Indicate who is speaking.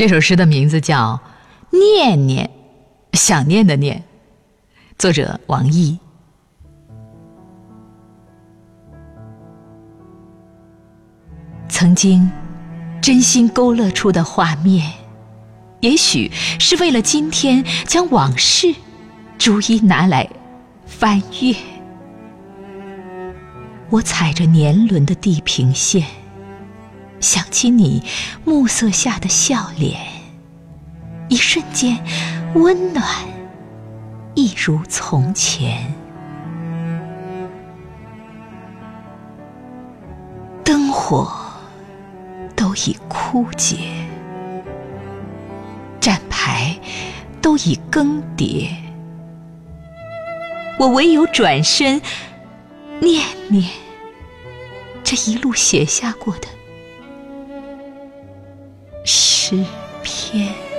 Speaker 1: 这首诗的名字叫《念念》，想念的念，作者王毅。曾经真心勾勒出的画面，也许是为了今天将往事逐一拿来翻阅。我踩着年轮的地平线。想起你暮色下的笑脸，一瞬间温暖，一如从前。灯火都已枯竭，站牌都已更迭，我唯有转身念念这一路写下过的。诗篇。